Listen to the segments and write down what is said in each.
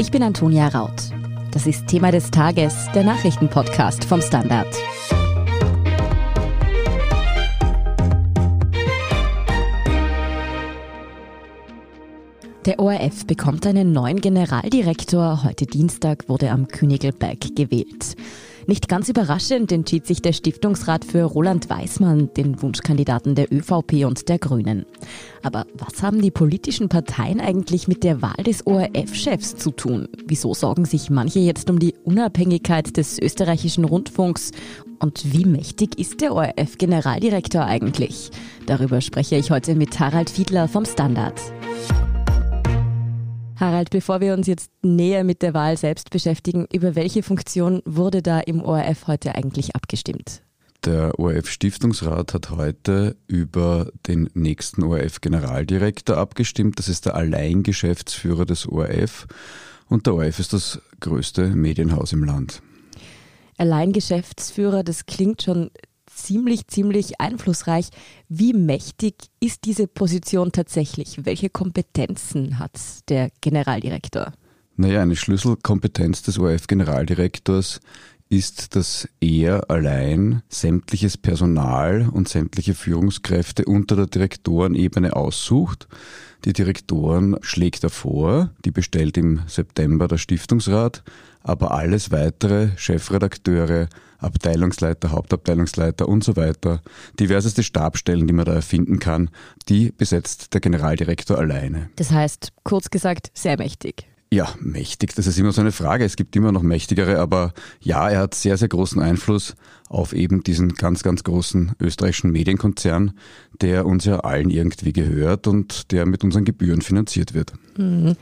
Ich bin Antonia Raut. Das ist Thema des Tages, der Nachrichtenpodcast vom Standard. Der ORF bekommt einen neuen Generaldirektor. Heute Dienstag wurde am Königelberg gewählt. Nicht ganz überraschend entschied sich der Stiftungsrat für Roland Weismann, den Wunschkandidaten der ÖVP und der Grünen. Aber was haben die politischen Parteien eigentlich mit der Wahl des ORF-Chefs zu tun? Wieso sorgen sich manche jetzt um die Unabhängigkeit des österreichischen Rundfunks? Und wie mächtig ist der ORF-Generaldirektor eigentlich? Darüber spreche ich heute mit Harald Fiedler vom Standard. Harald, bevor wir uns jetzt näher mit der Wahl selbst beschäftigen, über welche Funktion wurde da im ORF heute eigentlich abgestimmt? Der ORF-Stiftungsrat hat heute über den nächsten ORF-Generaldirektor abgestimmt. Das ist der Alleingeschäftsführer des ORF. Und der ORF ist das größte Medienhaus im Land. Alleingeschäftsführer, das klingt schon ziemlich, ziemlich einflussreich. Wie mächtig ist diese Position tatsächlich? Welche Kompetenzen hat der Generaldirektor? Naja, eine Schlüsselkompetenz des ORF-Generaldirektors ist, dass er allein sämtliches Personal und sämtliche Führungskräfte unter der Direktorenebene aussucht. Die Direktoren schlägt er vor, die bestellt im September der Stiftungsrat, aber alles weitere, Chefredakteure, Abteilungsleiter, Hauptabteilungsleiter und so weiter, diverseste Stabstellen, die man da erfinden kann, die besetzt der Generaldirektor alleine. Das heißt, kurz gesagt, sehr mächtig. Ja, mächtig, das ist immer so eine Frage. Es gibt immer noch mächtigere, aber ja, er hat sehr, sehr großen Einfluss auf eben diesen ganz, ganz großen österreichischen Medienkonzern, der uns ja allen irgendwie gehört und der mit unseren Gebühren finanziert wird. Mhm.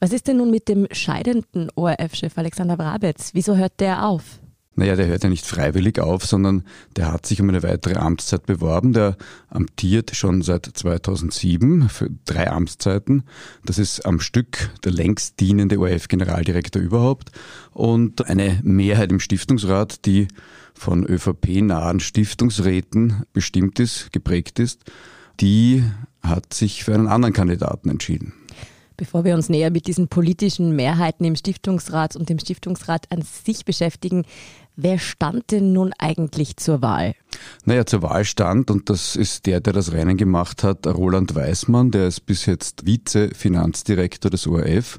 Was ist denn nun mit dem scheidenden ORF-Chef Alexander Brabetz? Wieso hört der auf? Naja, der hört ja nicht freiwillig auf, sondern der hat sich um eine weitere Amtszeit beworben. Der amtiert schon seit 2007 für drei Amtszeiten. Das ist am Stück der längst dienende ORF-Generaldirektor überhaupt. Und eine Mehrheit im Stiftungsrat, die von ÖVP-nahen Stiftungsräten bestimmt ist, geprägt ist, die hat sich für einen anderen Kandidaten entschieden. Bevor wir uns näher mit diesen politischen Mehrheiten im Stiftungsrat und dem Stiftungsrat an sich beschäftigen, wer stand denn nun eigentlich zur Wahl? Naja, zur Wahl stand, und das ist der, der das Rennen gemacht hat, Roland Weismann, der ist bis jetzt Vize-Finanzdirektor des ORF.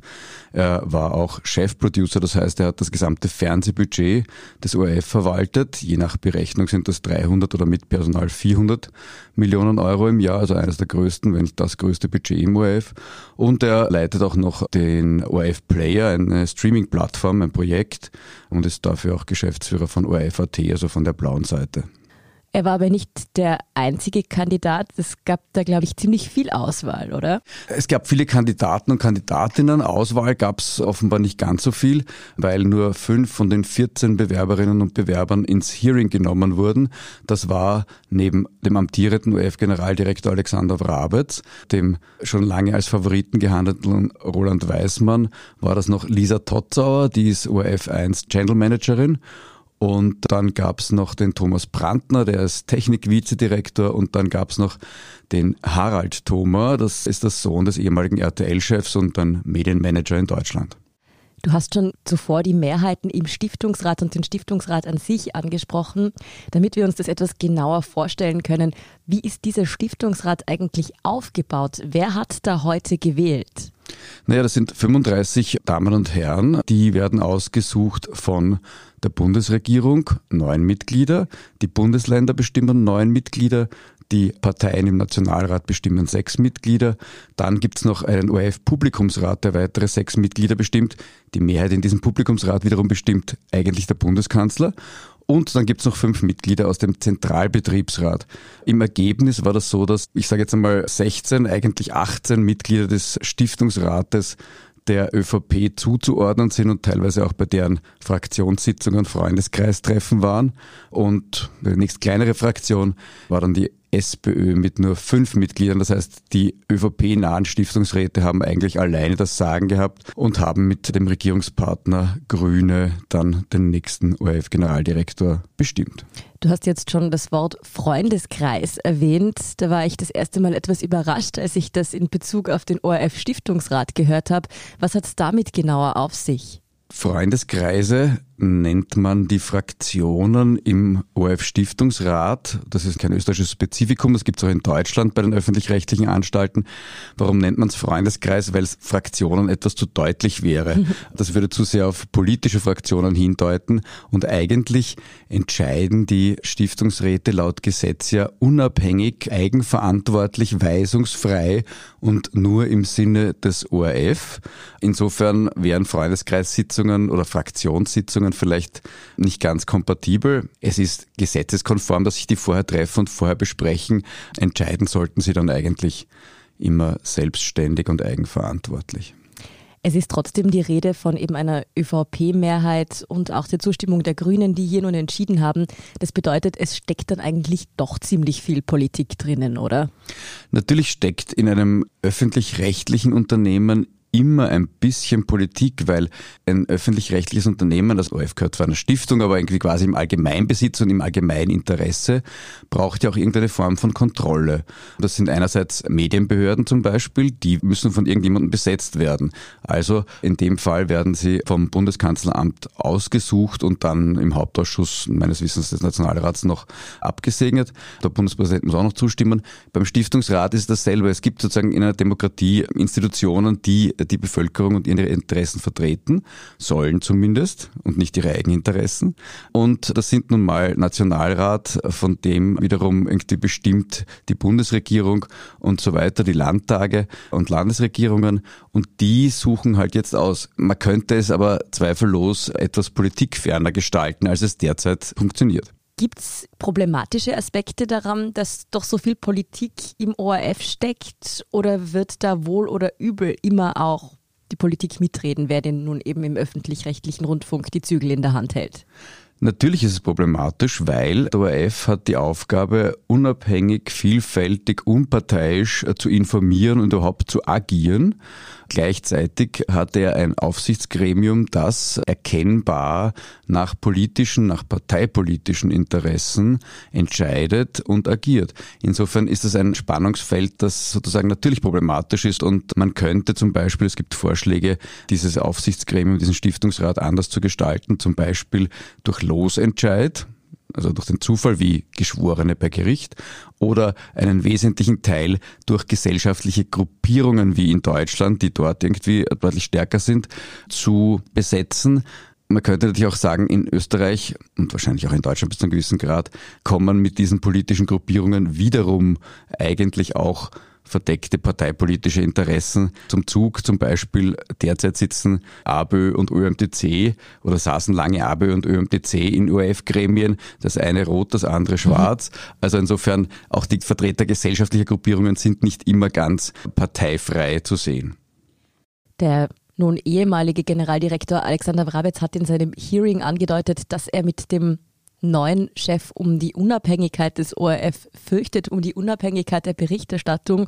Er war auch Chefproducer, das heißt, er hat das gesamte Fernsehbudget des ORF verwaltet. Je nach Berechnung sind das 300 oder mit Personal 400 Millionen Euro im Jahr, also eines der größten, wenn nicht das größte Budget im ORF. Und er leitet auch noch den ORF Player, eine Streaming-Plattform, ein Projekt und ist dafür auch Geschäftsführer von ORF.at, also von der blauen Seite. Er war aber nicht der einzige Kandidat. Es gab da, glaube ich, ziemlich viel Auswahl, oder? Es gab viele Kandidaten und Kandidatinnen. Auswahl gab es offenbar nicht ganz so viel, weil nur fünf von den 14 Bewerberinnen und Bewerbern ins Hearing genommen wurden. Das war neben dem amtierenden ORF-Generaldirektor Alexander Wrabetz, dem schon lange als Favoriten gehandelten Roland Weismann, war das noch Lisa Totzauer, die ist ORF 1 Channel Managerin und dann gab's noch den Thomas Brandner, der ist Technik-Vizedirektor. Und dann gab's noch den Harald Thoma, das ist der Sohn des ehemaligen RTL-Chefs und dann Medienmanager in Deutschland. Du hast schon zuvor die Mehrheiten im Stiftungsrat und den Stiftungsrat an sich angesprochen. Damit wir uns das etwas genauer vorstellen können, wie ist dieser Stiftungsrat eigentlich aufgebaut? Wer hat da heute gewählt? Naja, das sind 35 Damen und Herren, die werden ausgesucht von der Bundesregierung, neun Mitglieder, die Bundesländer bestimmen neun Mitglieder, die Parteien im Nationalrat bestimmen sechs Mitglieder. Dann gibt's noch einen ORF-Publikumsrat, der weitere sechs Mitglieder bestimmt. Die Mehrheit in diesem Publikumsrat wiederum bestimmt eigentlich der Bundeskanzler. Und dann gibt's noch fünf Mitglieder aus dem Zentralbetriebsrat. Im Ergebnis war das so, dass ich sage jetzt einmal 16, eigentlich 18 Mitglieder des Stiftungsrates der ÖVP zuzuordnen sind und teilweise auch bei deren Fraktionssitzungen Freundeskreistreffen waren. Und die nächst kleinere Fraktion war dann die SPÖ mit nur fünf Mitgliedern. Das heißt, die ÖVP-nahen Stiftungsräte haben eigentlich alleine das Sagen gehabt und haben mit dem Regierungspartner Grüne dann den nächsten ORF-Generaldirektor bestimmt. Du hast jetzt schon das Wort Freundeskreis erwähnt. Da war ich das erste Mal etwas überrascht, als ich das in Bezug auf den ORF-Stiftungsrat gehört habe. Was hat es damit genauer auf sich? Freundeskreise nennt man die Fraktionen im ORF-Stiftungsrat. Das ist kein österreichisches Spezifikum, das gibt es auch in Deutschland bei den öffentlich-rechtlichen Anstalten. Warum nennt man es Freundeskreis? Weil es Fraktionen etwas zu deutlich wäre. Das würde zu sehr auf politische Fraktionen hindeuten. Und eigentlich entscheiden die Stiftungsräte laut Gesetz ja unabhängig, eigenverantwortlich, weisungsfrei und nur im Sinne des ORF. Insofern wären Freundeskreissitzungen oder Fraktionssitzungen Meinungen vielleicht nicht ganz kompatibel. Es ist gesetzeskonform, dass sich die vorher treffen und vorher besprechen. Entscheiden sollten sie dann eigentlich immer selbstständig und eigenverantwortlich. Es ist trotzdem die Rede von eben einer ÖVP-Mehrheit und auch der Zustimmung der Grünen, die hier nun entschieden haben. Das bedeutet, es steckt dann eigentlich doch ziemlich viel Politik drinnen, oder? Natürlich steckt in einem öffentlich-rechtlichen Unternehmen immer ein bisschen Politik, weil ein öffentlich-rechtliches Unternehmen, das ORF gehört zwar einer Stiftung, aber irgendwie quasi im Allgemeinbesitz und im Allgemeininteresse, braucht ja auch irgendeine Form von Kontrolle. Das sind einerseits Medienbehörden zum Beispiel, die müssen von irgendjemandem besetzt werden. Also in dem Fall werden sie vom Bundeskanzleramt ausgesucht und dann im Hauptausschuss meines Wissens des Nationalrats noch abgesegnet. Der Bundespräsident muss auch noch zustimmen. Beim Stiftungsrat ist dasselbe. Es gibt sozusagen in einer Demokratie Institutionen, die die Bevölkerung und ihre Interessen vertreten, sollen zumindest und nicht ihre Eigeninteressen. Und das sind nun mal Nationalrat, von dem wiederum irgendwie bestimmt die Bundesregierung und so weiter, die Landtage und Landesregierungen und die suchen halt jetzt aus. Man könnte es aber zweifellos etwas politikferner gestalten, als es derzeit funktioniert. Gibt es problematische Aspekte daran, dass doch so viel Politik im ORF steckt oder wird da wohl oder übel immer auch die Politik mitreden, wer denn nun eben im öffentlich-rechtlichen Rundfunk die Zügel in der Hand hält? Natürlich ist es problematisch, weil der ORF hat die Aufgabe, unabhängig, vielfältig, unparteiisch äh, zu informieren und überhaupt zu agieren. Gleichzeitig hat er ein Aufsichtsgremium, das erkennbar nach politischen, nach parteipolitischen Interessen entscheidet und agiert. Insofern ist es ein Spannungsfeld, das sozusagen natürlich problematisch ist und man könnte zum Beispiel, es gibt Vorschläge, dieses Aufsichtsgremium, diesen Stiftungsrat anders zu gestalten, zum Beispiel durch Losentscheid, also durch den Zufall wie Geschworene bei Gericht, oder einen wesentlichen Teil durch gesellschaftliche Gruppierungen wie in Deutschland, die dort irgendwie deutlich stärker sind, zu besetzen. Man könnte natürlich auch sagen, in Österreich und wahrscheinlich auch in Deutschland bis zu einem gewissen Grad kommen mit diesen politischen Gruppierungen wiederum eigentlich auch verdeckte parteipolitische Interessen zum Zug. Zum Beispiel derzeit sitzen ABÖ und ÖMTC oder saßen lange ABÖ und ÖMTC in ORF-Gremien. Das eine rot, das andere schwarz. Also insofern auch die Vertreter gesellschaftlicher Gruppierungen sind nicht immer ganz parteifrei zu sehen. Der nun ehemalige Generaldirektor Alexander Wrabetz hat in seinem Hearing angedeutet, dass er mit dem neuen Chef um die Unabhängigkeit des ORF fürchtet, um die Unabhängigkeit der Berichterstattung.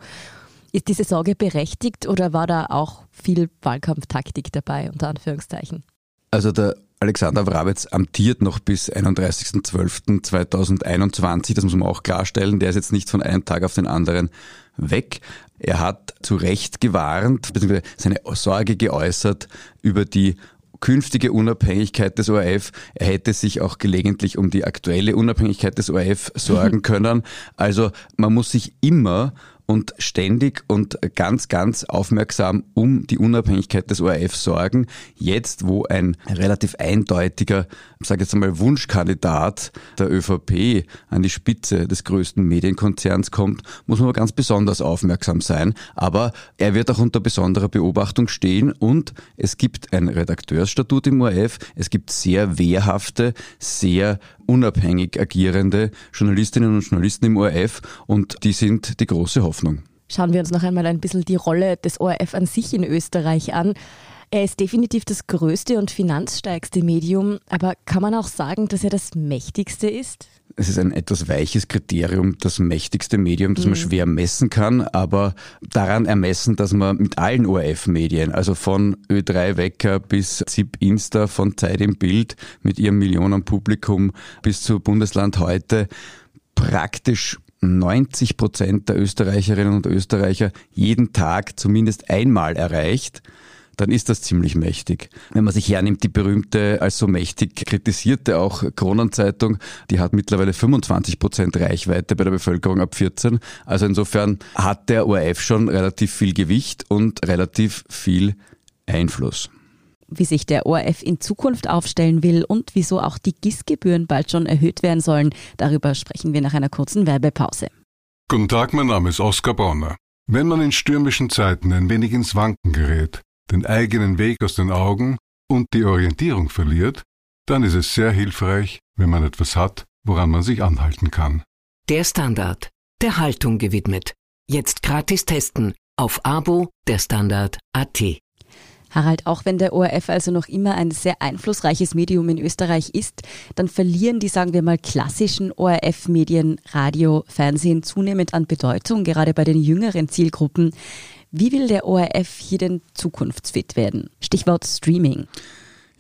Ist diese Sorge berechtigt oder war da auch viel Wahlkampftaktik dabei, unter Anführungszeichen? Also der Alexander Wrabetz amtiert noch bis 31.12.2021, das muss man auch klarstellen. Der ist jetzt nicht von einem Tag auf den anderen weg. Er hat zu Recht gewarnt, beziehungsweise seine Sorge geäußert über die künftige Unabhängigkeit des ORF. Er hätte sich auch gelegentlich um die aktuelle Unabhängigkeit des ORF sorgen können. Also man muss sich immer und ständig und ganz, ganz aufmerksam um die Unabhängigkeit des ORF sorgen. Jetzt, wo ein relativ eindeutiger, sage jetzt einmal, Wunschkandidat der ÖVP an die Spitze des größten Medienkonzerns kommt, muss man ganz besonders aufmerksam sein. Aber er wird auch unter besonderer Beobachtung stehen und es gibt ein Redakteursstatut im ORF. Es gibt sehr wehrhafte, sehr unabhängig agierende Journalistinnen und Journalisten im ORF und die sind die große Hoffnung. Schauen wir uns noch einmal ein bisschen die Rolle des ORF an sich in Österreich an. Er ist definitiv das größte und finanzstärkste Medium, aber kann man auch sagen, dass er das mächtigste ist? Es ist ein etwas weiches Kriterium, das mächtigste Medium, das man mhm. schwer messen kann, aber daran ermessen, dass man mit allen ORF-Medien, also von Ö3 Wecker bis ZIP Insta, von Zeit im Bild mit ihrem Millionenpublikum bis zu Bundesland heute praktisch 90 Prozent der Österreicherinnen und Österreicher jeden Tag zumindest einmal erreicht dann ist das ziemlich mächtig. Wenn man sich hernimmt, die berühmte, als so mächtig kritisierte auch Kronenzeitung, die hat mittlerweile 25 Prozent Reichweite bei der Bevölkerung ab 14. Also insofern hat der ORF schon relativ viel Gewicht und relativ viel Einfluss wie sich der ORF in Zukunft aufstellen will und wieso auch die GIS-Gebühren bald schon erhöht werden sollen. Darüber sprechen wir nach einer kurzen Werbepause. Guten Tag, mein Name ist Oskar Bonner. Wenn man in stürmischen Zeiten ein wenig ins Wanken gerät, den eigenen Weg aus den Augen und die Orientierung verliert, dann ist es sehr hilfreich, wenn man etwas hat, woran man sich anhalten kann. Der Standard, der Haltung gewidmet. Jetzt gratis testen auf Abo der Standard AT. Harald, auch wenn der ORF also noch immer ein sehr einflussreiches Medium in Österreich ist, dann verlieren die, sagen wir mal, klassischen ORF-Medien, Radio, Fernsehen zunehmend an Bedeutung, gerade bei den jüngeren Zielgruppen. Wie will der ORF hier denn zukunftsfit werden? Stichwort Streaming.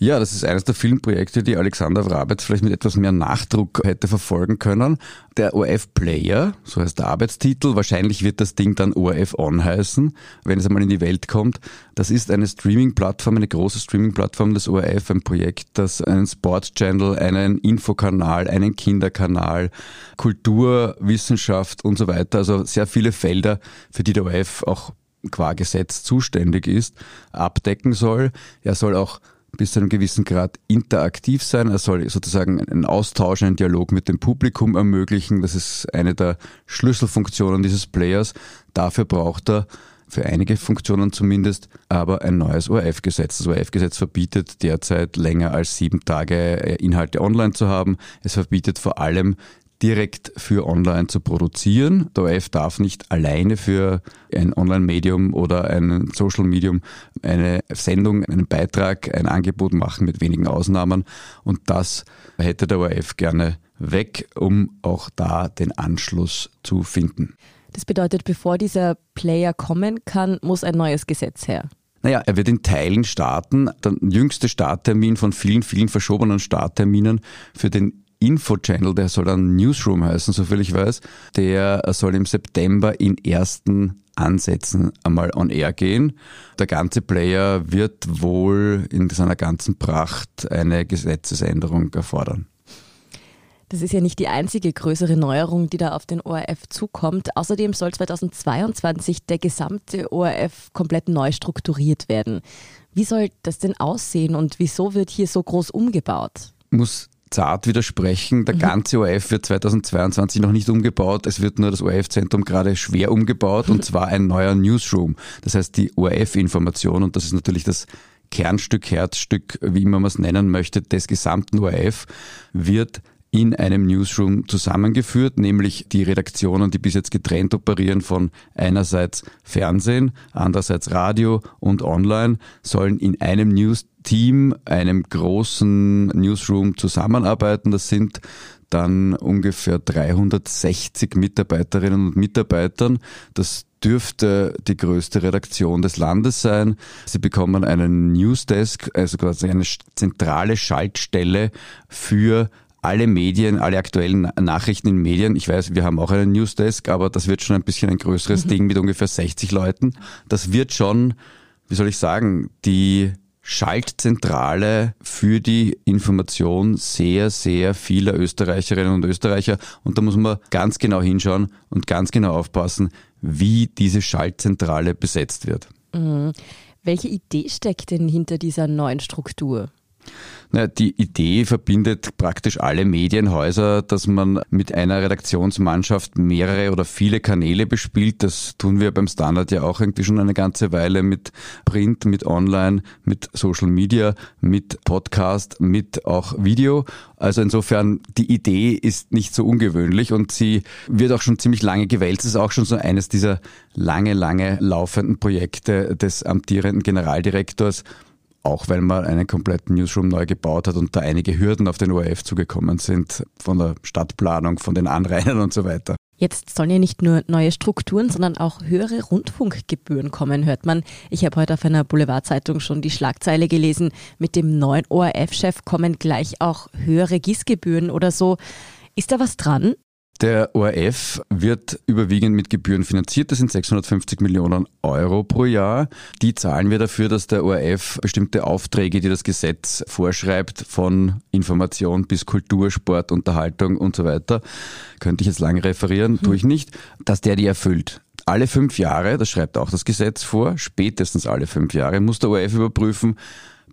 Ja, das ist eines der vielen Projekte, die Alexander Wrabetz vielleicht mit etwas mehr Nachdruck hätte verfolgen können. Der ORF Player, so heißt der Arbeitstitel, wahrscheinlich wird das Ding dann ORF On heißen, wenn es einmal in die Welt kommt. Das ist eine Streaming-Plattform, eine große Streaming-Plattform des ORF, ein Projekt, das einen Sports-Channel, einen Infokanal, einen Kinderkanal, Kultur, Wissenschaft und so weiter, also sehr viele Felder, für die der ORF auch qua Gesetz zuständig ist, abdecken soll. Er soll auch bis zu einem gewissen Grad interaktiv sein. Er soll sozusagen einen Austausch, einen Dialog mit dem Publikum ermöglichen. Das ist eine der Schlüsselfunktionen dieses Players. Dafür braucht er für einige Funktionen zumindest, aber ein neues ORF-Gesetz. Das ORF-Gesetz verbietet derzeit länger als sieben Tage Inhalte online zu haben. Es verbietet vor allem direkt für online zu produzieren. Der ORF darf nicht alleine für ein Online-Medium oder ein Social-Medium eine Sendung, einen Beitrag, ein Angebot machen mit wenigen Ausnahmen. Und das hätte der ORF gerne weg, um auch da den Anschluss zu finden. Das bedeutet, bevor dieser Player kommen kann, muss ein neues Gesetz her. Naja, er wird in Teilen starten. Der jüngste Starttermin von vielen, vielen verschobenen Startterminen für den Info-Channel, der soll dann Newsroom heißen, soviel ich weiß, der soll im September in ersten Ansätzen einmal on air gehen. Der ganze Player wird wohl in seiner ganzen Pracht eine Gesetzesänderung erfordern. Das ist ja nicht die einzige größere Neuerung, die da auf den ORF zukommt. Außerdem soll 2022 der gesamte ORF komplett neu strukturiert werden. Wie soll das denn aussehen und wieso wird hier so groß umgebaut? Muss zart widersprechen. Der mhm. ganze ORF wird 2022 noch nicht umgebaut. Es wird nur das ORF-Zentrum gerade schwer umgebaut und zwar ein neuer Newsroom. Das heißt die ORF-Information und das ist natürlich das Kernstück, Herzstück, wie immer man es nennen möchte, des gesamten ORF wird in einem Newsroom zusammengeführt, nämlich die Redaktionen, die bis jetzt getrennt operieren von einerseits Fernsehen, andererseits Radio und Online, sollen in einem News-Team, einem großen Newsroom zusammenarbeiten. Das sind dann ungefähr 360 Mitarbeiterinnen und Mitarbeitern. Das dürfte die größte Redaktion des Landes sein. Sie bekommen einen Newsdesk, also quasi eine zentrale Schaltstelle für alle Medien, alle aktuellen Nachrichten in Medien. Ich weiß, wir haben auch einen Newsdesk, aber das wird schon ein bisschen ein größeres mhm. Ding mit ungefähr 60 Leuten. Das wird schon, wie soll ich sagen, die Schaltzentrale für die Information sehr, sehr vieler Österreicherinnen und Österreicher. Und da muss man ganz genau hinschauen und ganz genau aufpassen, wie diese Schaltzentrale besetzt wird. Mhm. Welche Idee steckt denn hinter dieser neuen Struktur? Na, die Idee verbindet praktisch alle Medienhäuser, dass man mit einer Redaktionsmannschaft mehrere oder viele Kanäle bespielt. Das tun wir beim Standard ja auch irgendwie schon eine ganze Weile mit Print, mit Online, mit Social Media, mit Podcast, mit auch Video. Also insofern, die Idee ist nicht so ungewöhnlich und sie wird auch schon ziemlich lange gewälzt. Es ist auch schon so eines dieser lange, lange laufenden Projekte des amtierenden Generaldirektors auch weil man einen kompletten Newsroom neu gebaut hat und da einige Hürden auf den ORF zugekommen sind, von der Stadtplanung, von den Anrainern und so weiter. Jetzt sollen ja nicht nur neue Strukturen, sondern auch höhere Rundfunkgebühren kommen, hört man. Ich habe heute auf einer Boulevardzeitung schon die Schlagzeile gelesen, mit dem neuen ORF-Chef kommen gleich auch höhere Gießgebühren oder so. Ist da was dran? Der ORF wird überwiegend mit Gebühren finanziert. Das sind 650 Millionen Euro pro Jahr. Die zahlen wir dafür, dass der ORF bestimmte Aufträge, die das Gesetz vorschreibt, von Information bis Kultur, Sport, Unterhaltung und so weiter, könnte ich jetzt lange referieren, tue ich nicht, dass der die erfüllt alle fünf Jahre, das schreibt auch das Gesetz vor, spätestens alle fünf Jahre muss der ORF überprüfen,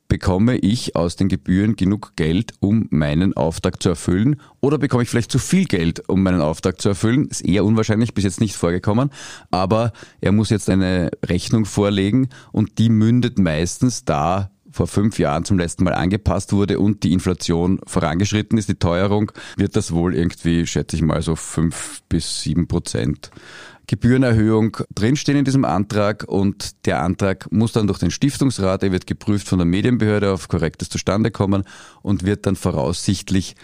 bekomme ich aus den Gebühren genug Geld, um meinen Auftrag zu erfüllen? Oder bekomme ich vielleicht zu viel Geld, um meinen Auftrag zu erfüllen? Ist eher unwahrscheinlich, bis jetzt nicht vorgekommen. Aber er muss jetzt eine Rechnung vorlegen und die mündet meistens da vor fünf Jahren zum letzten Mal angepasst wurde und die Inflation vorangeschritten ist, die Teuerung, wird das wohl irgendwie, schätze ich mal, so fünf bis sieben Prozent Gebührenerhöhung drinstehen in diesem Antrag. Und der Antrag muss dann durch den Stiftungsrat, er wird geprüft von der Medienbehörde auf korrektes Zustandekommen und wird dann voraussichtlich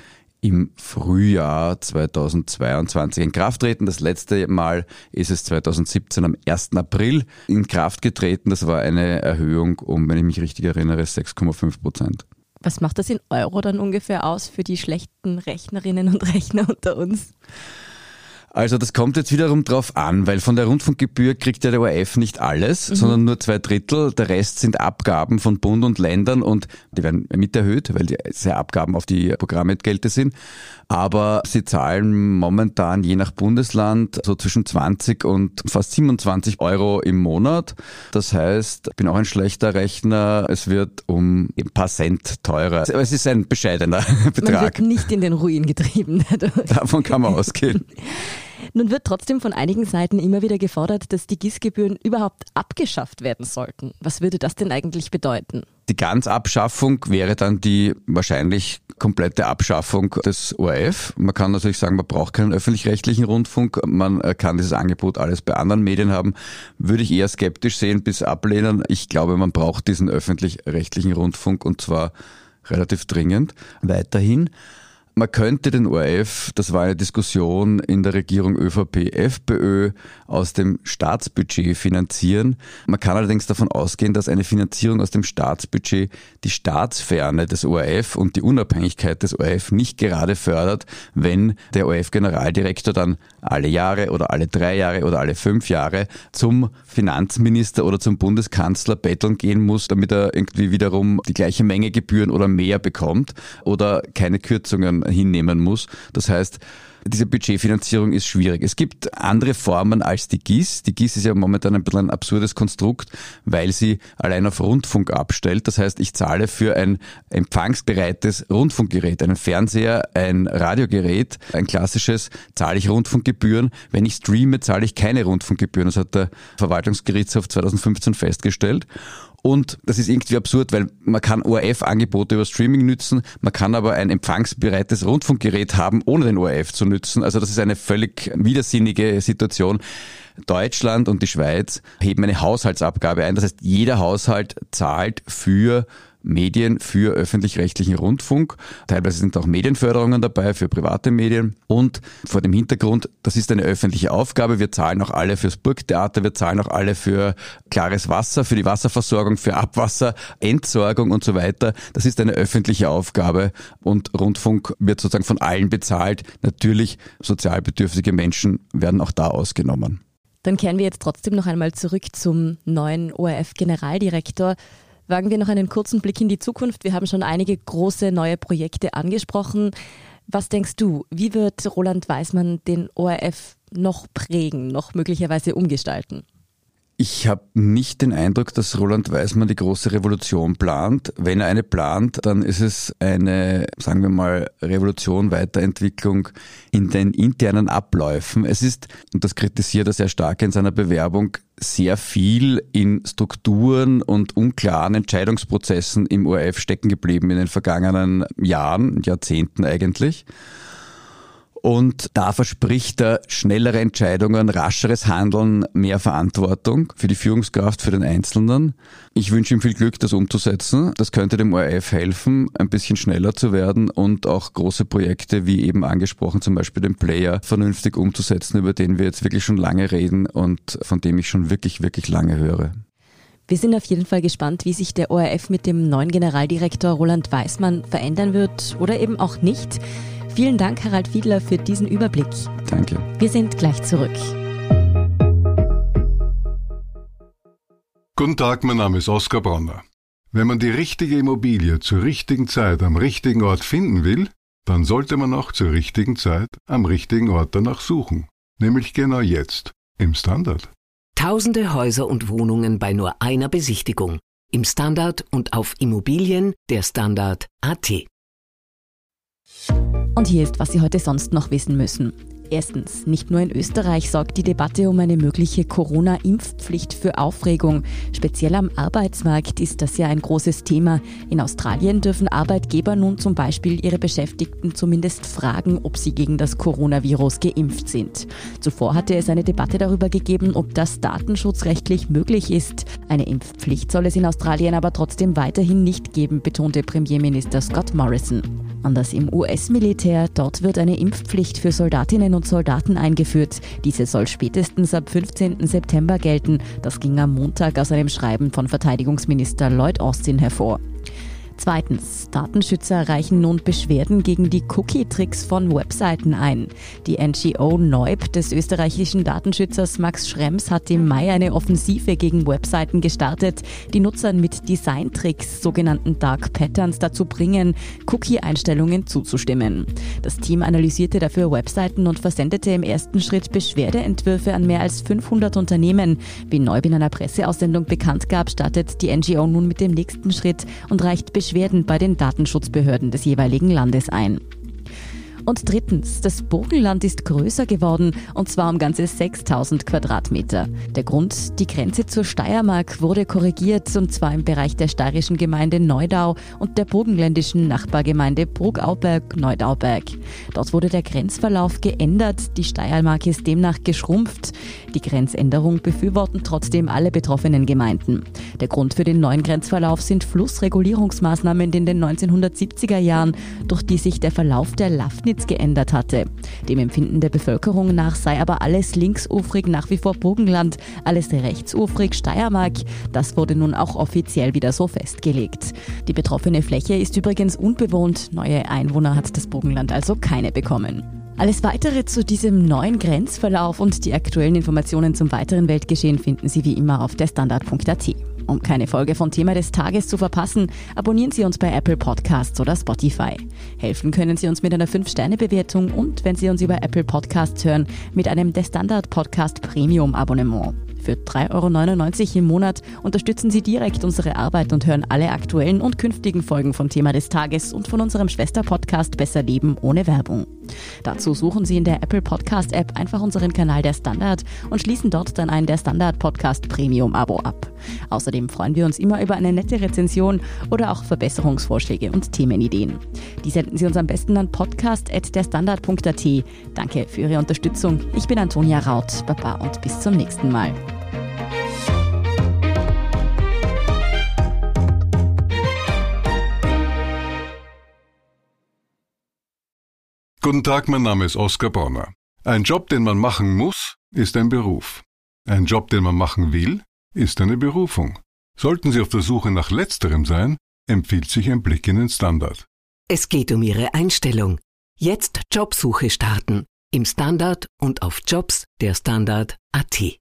im Frühjahr 2022 in Kraft treten. Das letzte Mal ist es 2017 am 1. April in Kraft getreten. Das war eine Erhöhung um, wenn ich mich richtig erinnere, 6,5 Prozent. Was macht das in Euro dann ungefähr aus für die schlechten Rechnerinnen und Rechner unter uns? Also das kommt jetzt wiederum drauf an, weil von der Rundfunkgebühr kriegt ja der ORF nicht alles, mhm. sondern nur zwei Drittel. Der Rest sind Abgaben von Bund und Ländern und die werden mit erhöht, weil die sehr Abgaben auf die Programmentgelte sind. Aber sie zahlen momentan je nach Bundesland so zwischen 20 und fast 27 Euro im Monat. Das heißt, ich bin auch ein schlechter Rechner. Es wird um ein paar Cent teurer. Aber es ist ein bescheidener Betrag. Man wird nicht in den Ruin getrieben dadurch. Davon kann man ausgehen. Nun wird trotzdem von einigen Seiten immer wieder gefordert, dass die GIS-Gebühren überhaupt abgeschafft werden sollten. Was würde das denn eigentlich bedeuten? Die Ganzabschaffung wäre dann die wahrscheinlich komplette Abschaffung des ORF. Man kann natürlich sagen, man braucht keinen öffentlich-rechtlichen Rundfunk. Man kann dieses Angebot alles bei anderen Medien haben. Würde ich eher skeptisch sehen bis ablehnen. Ich glaube, man braucht diesen öffentlich-rechtlichen Rundfunk und zwar relativ dringend. Weiterhin man könnte den ORF, das war eine Diskussion in der Regierung ÖVP-FPÖ, aus dem Staatsbudget finanzieren. Man kann allerdings davon ausgehen, dass eine Finanzierung aus dem Staatsbudget die Staatsferne des ORF und die Unabhängigkeit des ORF nicht gerade fördert, wenn der ORF-Generaldirektor dann alle Jahre oder alle drei Jahre oder alle fünf Jahre zum Finanzminister oder zum Bundeskanzler betteln gehen muss, damit er irgendwie wiederum die gleiche Menge Gebühren oder mehr bekommt oder keine Kürzungen hinnehmen muss. Das heißt, diese Budgetfinanzierung ist schwierig. Es gibt andere Formen als die GIS. Die GIS ist ja momentan ein bisschen ein absurdes Konstrukt, weil sie allein auf Rundfunk abstellt. Das heißt, ich zahle für ein empfangsbereites Rundfunkgerät, einen Fernseher, ein Radiogerät, ein klassisches, zahle ich Rundfunkgebühren. Wenn ich streame, zahle ich keine Rundfunkgebühren. Das hat der Verwaltungsgerichtshof 2015 festgestellt. Und das ist irgendwie absurd, weil man kann ORF-Angebote über Streaming nützen, man kann aber ein empfangsbereites Rundfunkgerät haben, ohne den ORF zu nützen. Also das ist eine völlig widersinnige Situation. Deutschland und die Schweiz heben eine Haushaltsabgabe ein. Das heißt, jeder Haushalt zahlt für Medien für öffentlich-rechtlichen Rundfunk. Teilweise sind auch Medienförderungen dabei für private Medien. Und vor dem Hintergrund, das ist eine öffentliche Aufgabe. Wir zahlen auch alle fürs Burgtheater, wir zahlen auch alle für klares Wasser, für die Wasserversorgung, für Abwasser, Entsorgung und so weiter. Das ist eine öffentliche Aufgabe und Rundfunk wird sozusagen von allen bezahlt. Natürlich sozialbedürftige Menschen werden auch da ausgenommen. Dann kehren wir jetzt trotzdem noch einmal zurück zum neuen ORF-Generaldirektor. Wagen wir noch einen kurzen Blick in die Zukunft. Wir haben schon einige große neue Projekte angesprochen. Was denkst du, wie wird Roland Weismann den ORF noch prägen, noch möglicherweise umgestalten? Ich habe nicht den Eindruck, dass Roland Weismann die große Revolution plant. Wenn er eine plant, dann ist es eine, sagen wir mal, Revolution, Weiterentwicklung in den internen Abläufen. Es ist, und das kritisiert er sehr stark in seiner Bewerbung, sehr viel in Strukturen und unklaren Entscheidungsprozessen im ORF stecken geblieben in den vergangenen Jahren, Jahrzehnten eigentlich. Und da verspricht er schnellere Entscheidungen, rascheres Handeln, mehr Verantwortung für die Führungskraft, für den Einzelnen. Ich wünsche ihm viel Glück, das umzusetzen. Das könnte dem ORF helfen, ein bisschen schneller zu werden und auch große Projekte, wie eben angesprochen, zum Beispiel den Player, vernünftig umzusetzen, über den wir jetzt wirklich schon lange reden und von dem ich schon wirklich, wirklich lange höre. Wir sind auf jeden Fall gespannt, wie sich der ORF mit dem neuen Generaldirektor Roland Weißmann verändern wird oder eben auch nicht. Vielen Dank, Harald Fiedler, für diesen Überblick. Danke. Wir sind gleich zurück. Guten Tag, mein Name ist Oskar Bronner. Wenn man die richtige Immobilie zur richtigen Zeit am richtigen Ort finden will, dann sollte man auch zur richtigen Zeit am richtigen Ort danach suchen. Nämlich genau jetzt, im Standard. Tausende Häuser und Wohnungen bei nur einer Besichtigung. Im Standard und auf Immobilien der Standard AT. Und hier ist, was Sie heute sonst noch wissen müssen. Erstens, nicht nur in Österreich sorgt die Debatte um eine mögliche Corona-Impfpflicht für Aufregung. Speziell am Arbeitsmarkt ist das ja ein großes Thema. In Australien dürfen Arbeitgeber nun zum Beispiel ihre Beschäftigten zumindest fragen, ob sie gegen das Coronavirus geimpft sind. Zuvor hatte es eine Debatte darüber gegeben, ob das datenschutzrechtlich möglich ist. Eine Impfpflicht soll es in Australien aber trotzdem weiterhin nicht geben, betonte Premierminister Scott Morrison. Anders im US-Militär, dort wird eine Impfpflicht für Soldatinnen und Soldaten eingeführt. Diese soll spätestens ab 15. September gelten. Das ging am Montag aus einem Schreiben von Verteidigungsminister Lloyd Austin hervor. Zweitens, Datenschützer reichen nun Beschwerden gegen die Cookie-Tricks von Webseiten ein. Die NGO Neub des österreichischen Datenschützers Max Schrems hat im Mai eine Offensive gegen Webseiten gestartet, die Nutzern mit Design-Tricks, sogenannten Dark Patterns, dazu bringen, Cookie-Einstellungen zuzustimmen. Das Team analysierte dafür Webseiten und versendete im ersten Schritt Beschwerdeentwürfe an mehr als 500 Unternehmen. Wie Neub in einer Presseaussendung bekannt gab, startet die NGO nun mit dem nächsten Schritt und reicht Beschwerden Beschwerden bei den Datenschutzbehörden des jeweiligen Landes ein. Und drittens, das Burgenland ist größer geworden und zwar um ganze 6000 Quadratmeter. Der Grund, die Grenze zur Steiermark wurde korrigiert und zwar im Bereich der steirischen Gemeinde Neudau und der burgenländischen Nachbargemeinde Brugauberg-Neudauberg. Dort wurde der Grenzverlauf geändert, die Steiermark ist demnach geschrumpft. Die Grenzänderung befürworten trotzdem alle betroffenen Gemeinden. Der Grund für den neuen Grenzverlauf sind Flussregulierungsmaßnahmen in den 1970er Jahren, durch die sich der Verlauf der Lafnitz Schweiz geändert hatte. Dem Empfinden der Bevölkerung nach sei aber alles linksufrig nach wie vor Burgenland, alles rechtsufrig Steiermark. Das wurde nun auch offiziell wieder so festgelegt. Die betroffene Fläche ist übrigens unbewohnt. Neue Einwohner hat das Burgenland also keine bekommen. Alles weitere zu diesem neuen Grenzverlauf und die aktuellen Informationen zum weiteren Weltgeschehen finden Sie wie immer auf der Standard.at. Um keine Folge von Thema des Tages zu verpassen, abonnieren Sie uns bei Apple Podcasts oder Spotify. Helfen können Sie uns mit einer 5-Sterne-Bewertung und, wenn Sie uns über Apple Podcasts hören, mit einem Der Standard Podcast Premium Abonnement. Für 3,99 Euro im Monat unterstützen Sie direkt unsere Arbeit und hören alle aktuellen und künftigen Folgen vom Thema des Tages und von unserem Schwester-Podcast Besser Leben ohne Werbung. Dazu suchen Sie in der Apple Podcast App einfach unseren Kanal Der Standard und schließen dort dann ein Der Standard Podcast Premium Abo ab. Außerdem freuen wir uns immer über eine nette Rezension oder auch Verbesserungsvorschläge und Themenideen. Die senden Sie uns am besten an podcast.derstandard.at. Danke für Ihre Unterstützung. Ich bin Antonia Raut. Baba und bis zum nächsten Mal. Guten Tag, mein Name ist Oskar Bronner. Ein Job, den man machen muss, ist ein Beruf. Ein Job, den man machen will, ist eine Berufung. Sollten Sie auf der Suche nach letzterem sein, empfiehlt sich ein Blick in den Standard. Es geht um Ihre Einstellung. Jetzt Jobsuche starten. Im Standard und auf Jobs der Standard.at.